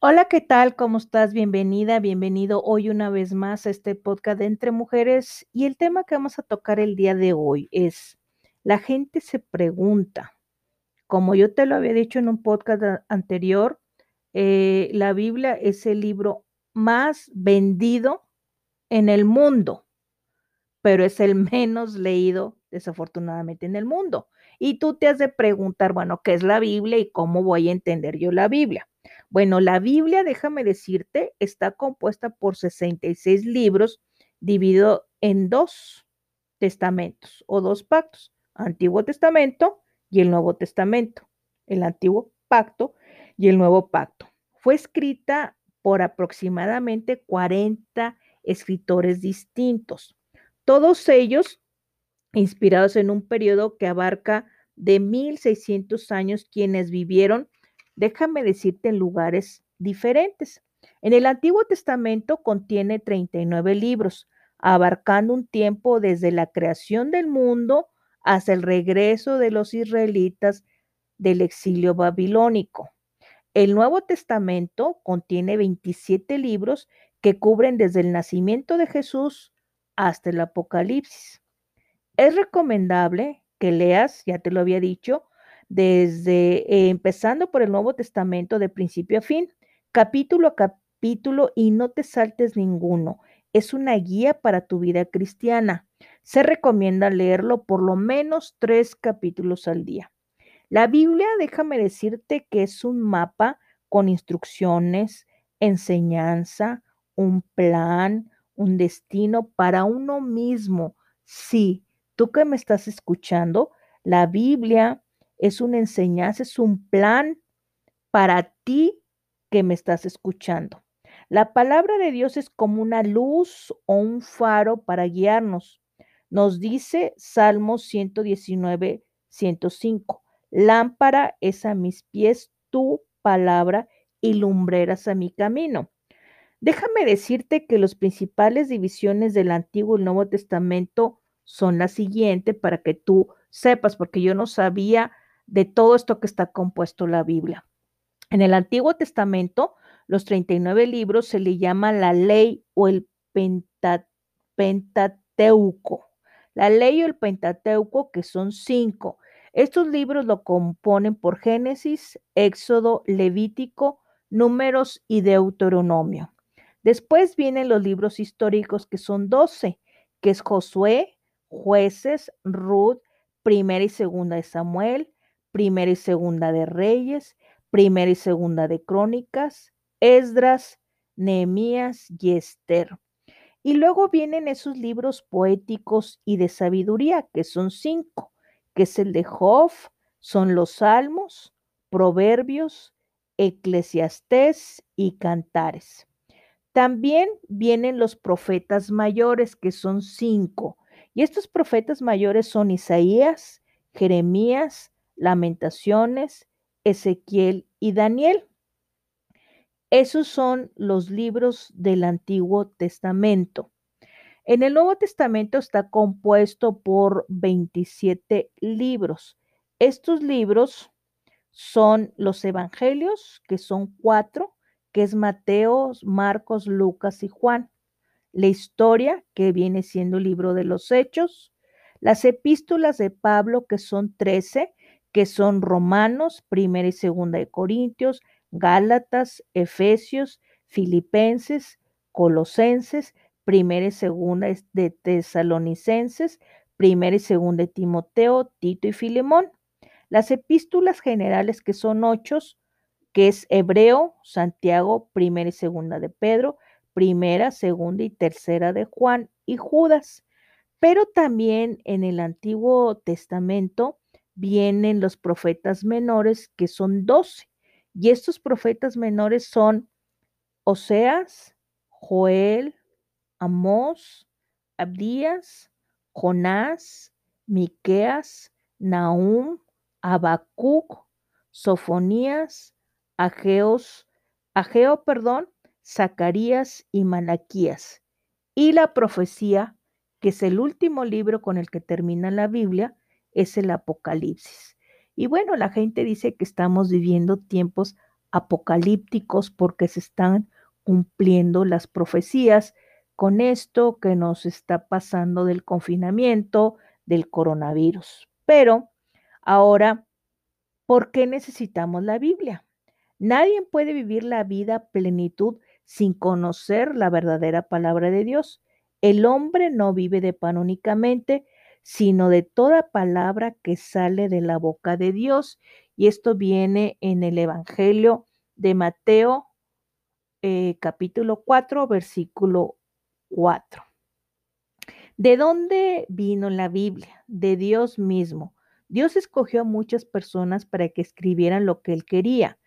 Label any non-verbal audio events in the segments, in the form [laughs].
Hola, ¿qué tal? ¿Cómo estás? Bienvenida, bienvenido hoy una vez más a este podcast de Entre Mujeres y el tema que vamos a tocar el día de hoy es, la gente se pregunta, como yo te lo había dicho en un podcast anterior, eh, la Biblia es el libro más vendido en el mundo, pero es el [laughs] menos leído desafortunadamente en el mundo. Y tú te has de preguntar, bueno, ¿qué es la Biblia y cómo voy a entender yo la Biblia? Bueno, la Biblia, déjame decirte, está compuesta por 66 libros dividido en dos testamentos o dos pactos, Antiguo Testamento y el Nuevo Testamento, el Antiguo Pacto y el Nuevo Pacto. Fue escrita por aproximadamente 40 escritores distintos, todos ellos inspirados en un periodo que abarca de 1600 años quienes vivieron déjame decirte, en lugares diferentes. En el Antiguo Testamento contiene 39 libros, abarcando un tiempo desde la creación del mundo hasta el regreso de los israelitas del exilio babilónico. El Nuevo Testamento contiene 27 libros que cubren desde el nacimiento de Jesús hasta el Apocalipsis. Es recomendable que leas, ya te lo había dicho, desde eh, empezando por el Nuevo Testamento de principio a fin, capítulo a capítulo y no te saltes ninguno. Es una guía para tu vida cristiana. Se recomienda leerlo por lo menos tres capítulos al día. La Biblia, déjame decirte que es un mapa con instrucciones, enseñanza, un plan, un destino para uno mismo. Sí, tú que me estás escuchando, la Biblia es una enseñanza, es un plan para ti que me estás escuchando. La palabra de Dios es como una luz o un faro para guiarnos. Nos dice Salmos 119, 105. Lámpara es a mis pies tu palabra y lumbreras a mi camino. Déjame decirte que las principales divisiones del Antiguo y Nuevo Testamento son las siguientes para que tú sepas, porque yo no sabía de todo esto que está compuesto la Biblia. En el Antiguo Testamento, los 39 libros se le llama la ley o el Pentateuco. La ley o el Pentateuco, que son cinco. Estos libros lo componen por Génesis, Éxodo, Levítico, Números y Deuteronomio. Después vienen los libros históricos, que son 12, que es Josué, Jueces, Ruth, Primera y Segunda de Samuel, primera y segunda de Reyes, primera y segunda de Crónicas, Esdras, Nehemías y Esther. Y luego vienen esos libros poéticos y de sabiduría, que son cinco, que es el de Job, son los Salmos, Proverbios, Eclesiastés y Cantares. También vienen los profetas mayores, que son cinco. Y estos profetas mayores son Isaías, Jeremías, Lamentaciones, Ezequiel y Daniel. Esos son los libros del Antiguo Testamento. En el Nuevo Testamento está compuesto por 27 libros. Estos libros son los evangelios, que son cuatro, que es Mateo, Marcos, Lucas y Juan. La historia, que viene siendo el libro de los hechos. Las epístolas de Pablo, que son 13, que son Romanos, primera y segunda de Corintios, Gálatas, Efesios, Filipenses, Colosenses, primera y segunda de Tesalonicenses, primera y segunda de Timoteo, Tito y Filemón. Las epístolas generales que son ocho, que es Hebreo, Santiago, primera y segunda de Pedro, primera, segunda y tercera de Juan y Judas. Pero también en el Antiguo Testamento vienen los profetas menores, que son doce. Y estos profetas menores son Oseas, Joel, Amós, Abdías, Jonás, Miqueas, Nahum, Habacuc, Sofonías, Ageos, Ageo, perdón, Zacarías y Malaquías. Y la profecía, que es el último libro con el que termina la Biblia, es el apocalipsis. Y bueno, la gente dice que estamos viviendo tiempos apocalípticos porque se están cumpliendo las profecías con esto que nos está pasando del confinamiento, del coronavirus. Pero ahora, ¿por qué necesitamos la Biblia? Nadie puede vivir la vida plenitud sin conocer la verdadera palabra de Dios. El hombre no vive de pan únicamente, sino de toda palabra que sale de la boca de Dios. Y esto viene en el Evangelio de Mateo eh, capítulo 4, versículo 4. ¿De dónde vino la Biblia? De Dios mismo. Dios escogió a muchas personas para que escribieran lo que Él quería,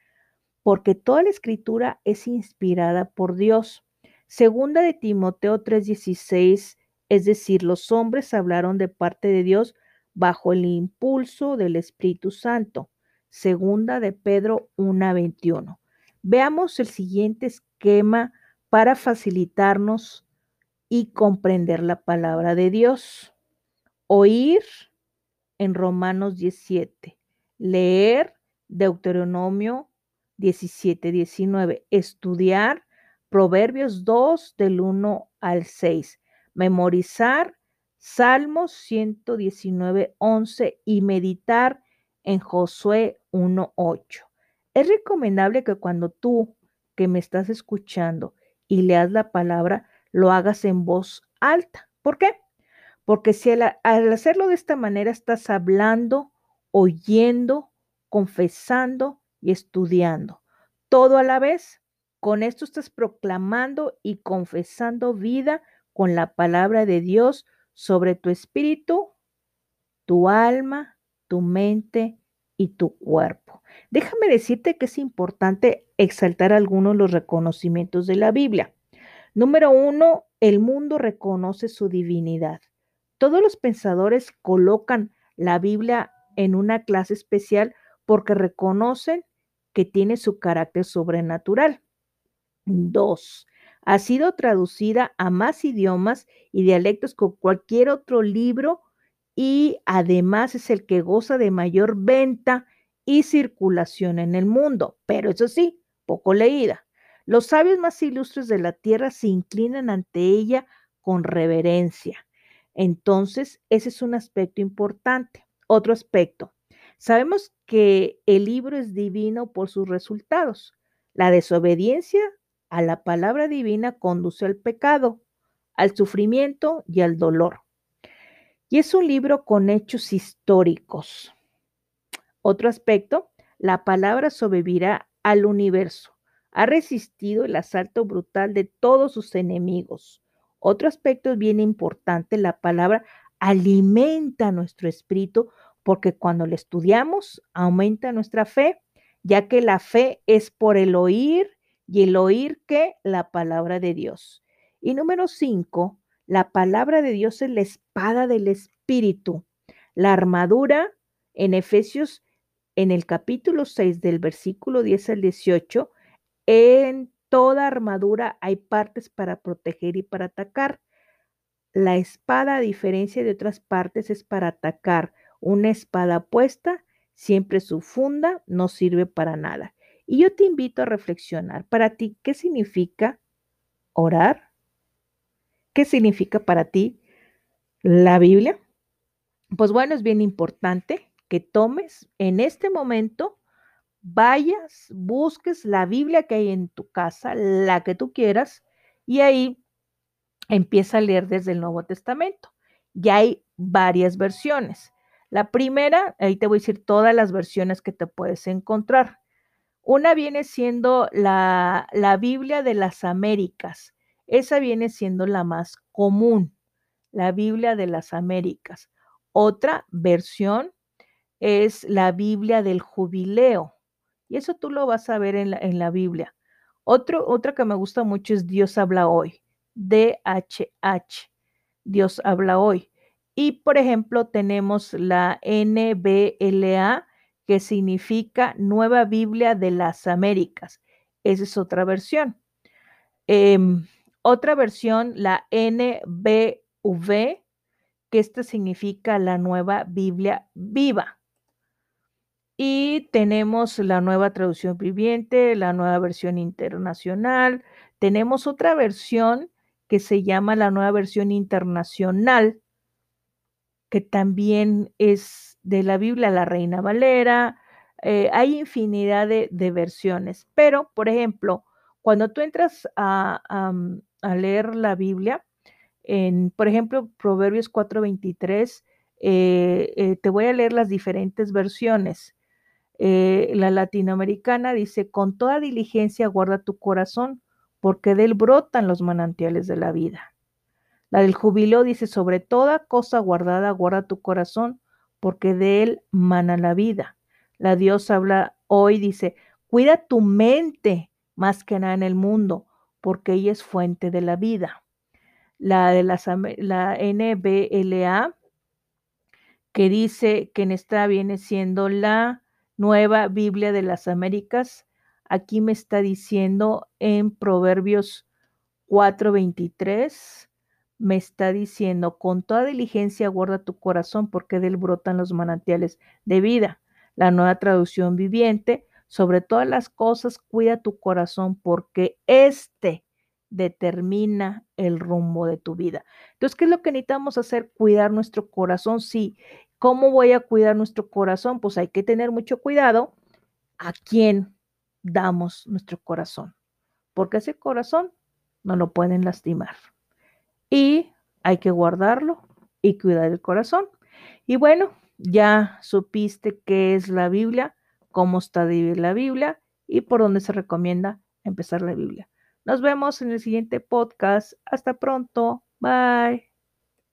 porque toda la escritura es inspirada por Dios. Segunda de Timoteo 3:16, es decir, los hombres hablaron de parte de Dios bajo el impulso del Espíritu Santo. Segunda de Pedro 1:21. Veamos el siguiente esquema para facilitarnos y comprender la palabra de Dios. Oír en Romanos 17. Leer Deuteronomio 17, 19. Estudiar Proverbios 2 del 1 al 6. Memorizar Salmos 119, 11 y meditar en Josué 1, 8. Es recomendable que cuando tú que me estás escuchando y leas la palabra, lo hagas en voz alta. ¿Por qué? Porque si al, hacerlo de esta manera estás hablando, oyendo, confesando y estudiando, todo a la vez. Con esto estás proclamando y confesando vida con la palabra de Dios sobre tu espíritu, tu alma, tu mente y tu cuerpo. Déjame decirte que es importante exaltar algunos de los reconocimientos de la Biblia. Número uno, el mundo reconoce su divinidad. Todos los pensadores colocan la Biblia en una clase especial porque reconocen que tiene su carácter sobrenatural. Dos, ha sido traducida a más idiomas y dialectos que cualquier otro libro y además es el que goza de mayor venta y circulación en el mundo, pero eso sí, poco leída. Los sabios más ilustres de la tierra se inclinan ante ella con reverencia. Entonces, ese es un aspecto importante. Otro aspecto, sabemos que el libro es divino por sus resultados. La desobediencia a la palabra divina conduce al pecado, al sufrimiento y al dolor. Y es un libro con hechos históricos. Otro aspecto, la palabra sobrevivirá al universo. Ha resistido el asalto brutal de todos sus enemigos. Otro aspecto bien importante, la palabra alimenta nuestro espíritu porque cuando la estudiamos aumenta nuestra fe, ya que la fe es por el oír y el oír que la palabra de Dios. Y número cinco, la palabra de Dios es la espada del Espíritu. La armadura en Efesios, en el capítulo 6 del versículo 10 al 18, en toda armadura hay partes para proteger y para atacar. La espada, a diferencia de otras partes, es para atacar. Una espada puesta, siempre su funda, no sirve para nada. Y yo te invito a reflexionar. Para ti, ¿qué significa orar? ¿Qué significa para ti la Biblia? Pues bueno, es bien importante que tomes en este momento, vayas, busques la Biblia que hay en tu casa, la que tú quieras, y ahí empieza a leer desde el Nuevo Testamento. Ya hay varias versiones. La primera, ahí te voy a decir todas las versiones que te puedes encontrar. Una viene siendo la, la Biblia de las Américas. Esa viene siendo la más común, la Biblia de las Américas. Otra versión es la Biblia del jubileo. Y eso tú lo vas a ver en la, en la Biblia. Otro, otra que me gusta mucho es Dios habla hoy. DHH. Dios habla hoy. Y por ejemplo, tenemos la NBLA, que significa Nueva Biblia de las Américas. Esa es otra versión. Em, otra versión, la NBV, que esta significa la nueva Biblia viva. Y tenemos la nueva traducción viviente, la nueva versión internacional. Tenemos otra versión que se llama la nueva versión internacional, que también es de la Biblia, la Reina Valera. Eh, hay infinidad de, versiones, pero, por ejemplo, cuando tú entras a, a leer la Biblia, en, por ejemplo, Proverbios 4:23, eh, eh, te voy a leer las diferentes versiones. Eh, la latinoamericana dice, con toda diligencia guarda tu corazón, porque de él brotan los manantiales de la vida. La del jubilo dice, sobre toda cosa guardada guarda tu corazón, porque de él mana la vida. La Dios habla hoy, dice, cuida tu mente más que nada en el mundo, porque ella es fuente de la vida. La de la NBLA que dice que en esta viene siendo la nueva Biblia de las Américas. Aquí me está diciendo en Proverbios 4:23, me está diciendo, con toda diligencia guarda tu corazón porque de él brotan los manantiales de vida. La nueva traducción viviente, sobre todas las cosas, cuida tu corazón porque este determina el rumbo de tu vida. Entonces, ¿qué es lo que necesitamos hacer? Cuidar nuestro corazón. Sí. ¿Cómo voy a cuidar nuestro corazón? Pues hay que tener mucho cuidado a quién damos nuestro corazón, porque ese corazón no lo pueden lastimar. Y hay que guardarlo y cuidar el corazón. Y bueno, ya supiste qué es la Biblia, cómo está la Biblia y por dónde se recomienda empezar la Biblia. Nos vemos en el siguiente podcast. Hasta pronto. Bye.